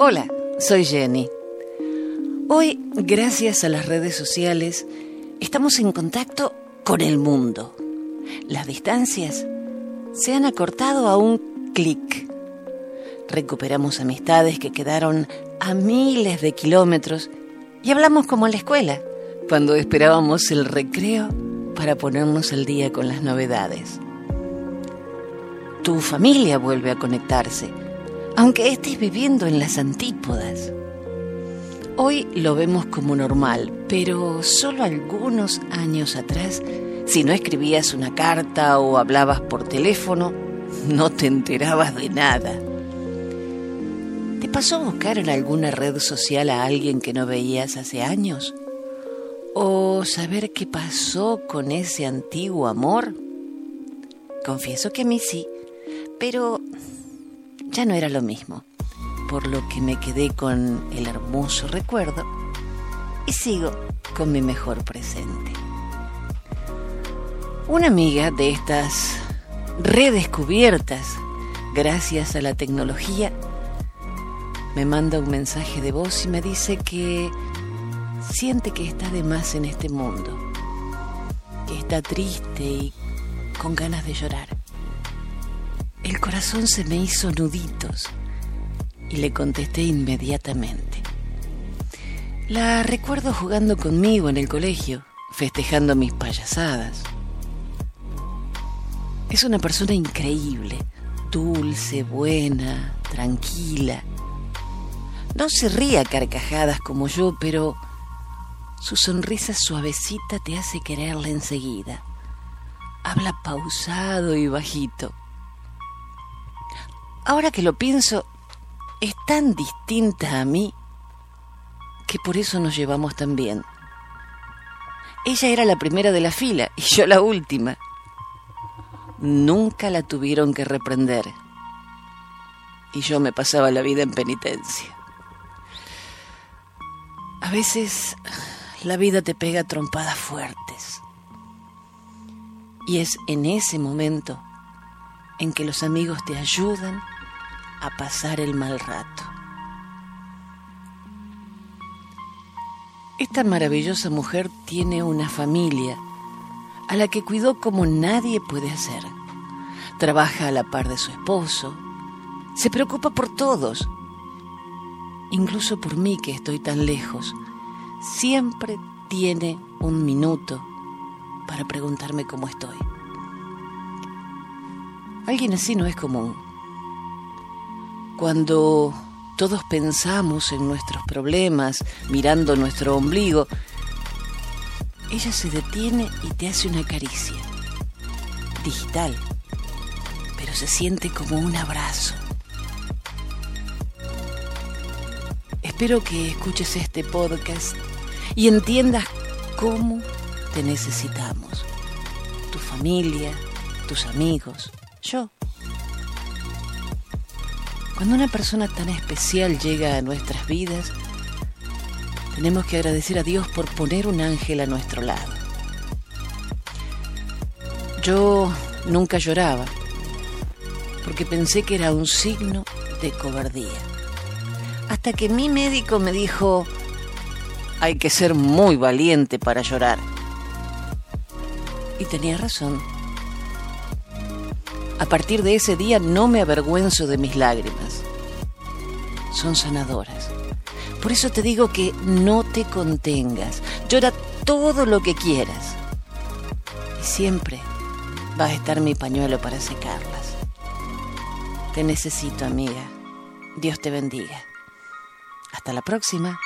Hola, soy Jenny. Hoy, gracias a las redes sociales, estamos en contacto con el mundo. Las distancias se han acortado a un clic. Recuperamos amistades que quedaron a miles de kilómetros y hablamos como en la escuela, cuando esperábamos el recreo para ponernos al día con las novedades. Tu familia vuelve a conectarse, aunque estés viviendo en las antípodas. Hoy lo vemos como normal, pero solo algunos años atrás, si no escribías una carta o hablabas por teléfono, no te enterabas de nada. ¿Te pasó a buscar en alguna red social a alguien que no veías hace años? ¿O saber qué pasó con ese antiguo amor? Confieso que a mí sí, pero ya no era lo mismo, por lo que me quedé con el hermoso recuerdo y sigo con mi mejor presente. Una amiga de estas redescubiertas gracias a la tecnología me manda un mensaje de voz y me dice que siente que está de más en este mundo, que está triste y con ganas de llorar. El corazón se me hizo nuditos y le contesté inmediatamente. La recuerdo jugando conmigo en el colegio, festejando mis payasadas. Es una persona increíble, dulce, buena, tranquila. No se ríe a carcajadas como yo, pero su sonrisa suavecita te hace quererla enseguida. Habla pausado y bajito. Ahora que lo pienso, es tan distinta a mí que por eso nos llevamos tan bien. Ella era la primera de la fila y yo la última. Nunca la tuvieron que reprender. Y yo me pasaba la vida en penitencia. A veces la vida te pega trompadas fuertes. Y es en ese momento en que los amigos te ayudan a pasar el mal rato. Esta maravillosa mujer tiene una familia a la que cuidó como nadie puede hacer. Trabaja a la par de su esposo, se preocupa por todos, incluso por mí que estoy tan lejos. Siempre tiene un minuto para preguntarme cómo estoy. Alguien así no es común. Cuando todos pensamos en nuestros problemas, mirando nuestro ombligo, ella se detiene y te hace una caricia. Digital, pero se siente como un abrazo. Espero que escuches este podcast y entiendas cómo te necesitamos. Tu familia, tus amigos, yo. Cuando una persona tan especial llega a nuestras vidas, tenemos que agradecer a Dios por poner un ángel a nuestro lado. Yo nunca lloraba, porque pensé que era un signo de cobardía. Hasta que mi médico me dijo, hay que ser muy valiente para llorar. Y tenía razón. A partir de ese día no me avergüenzo de mis lágrimas. Son sanadoras. Por eso te digo que no te contengas. Llora todo lo que quieras. Y siempre va a estar mi pañuelo para secarlas. Te necesito, amiga. Dios te bendiga. Hasta la próxima.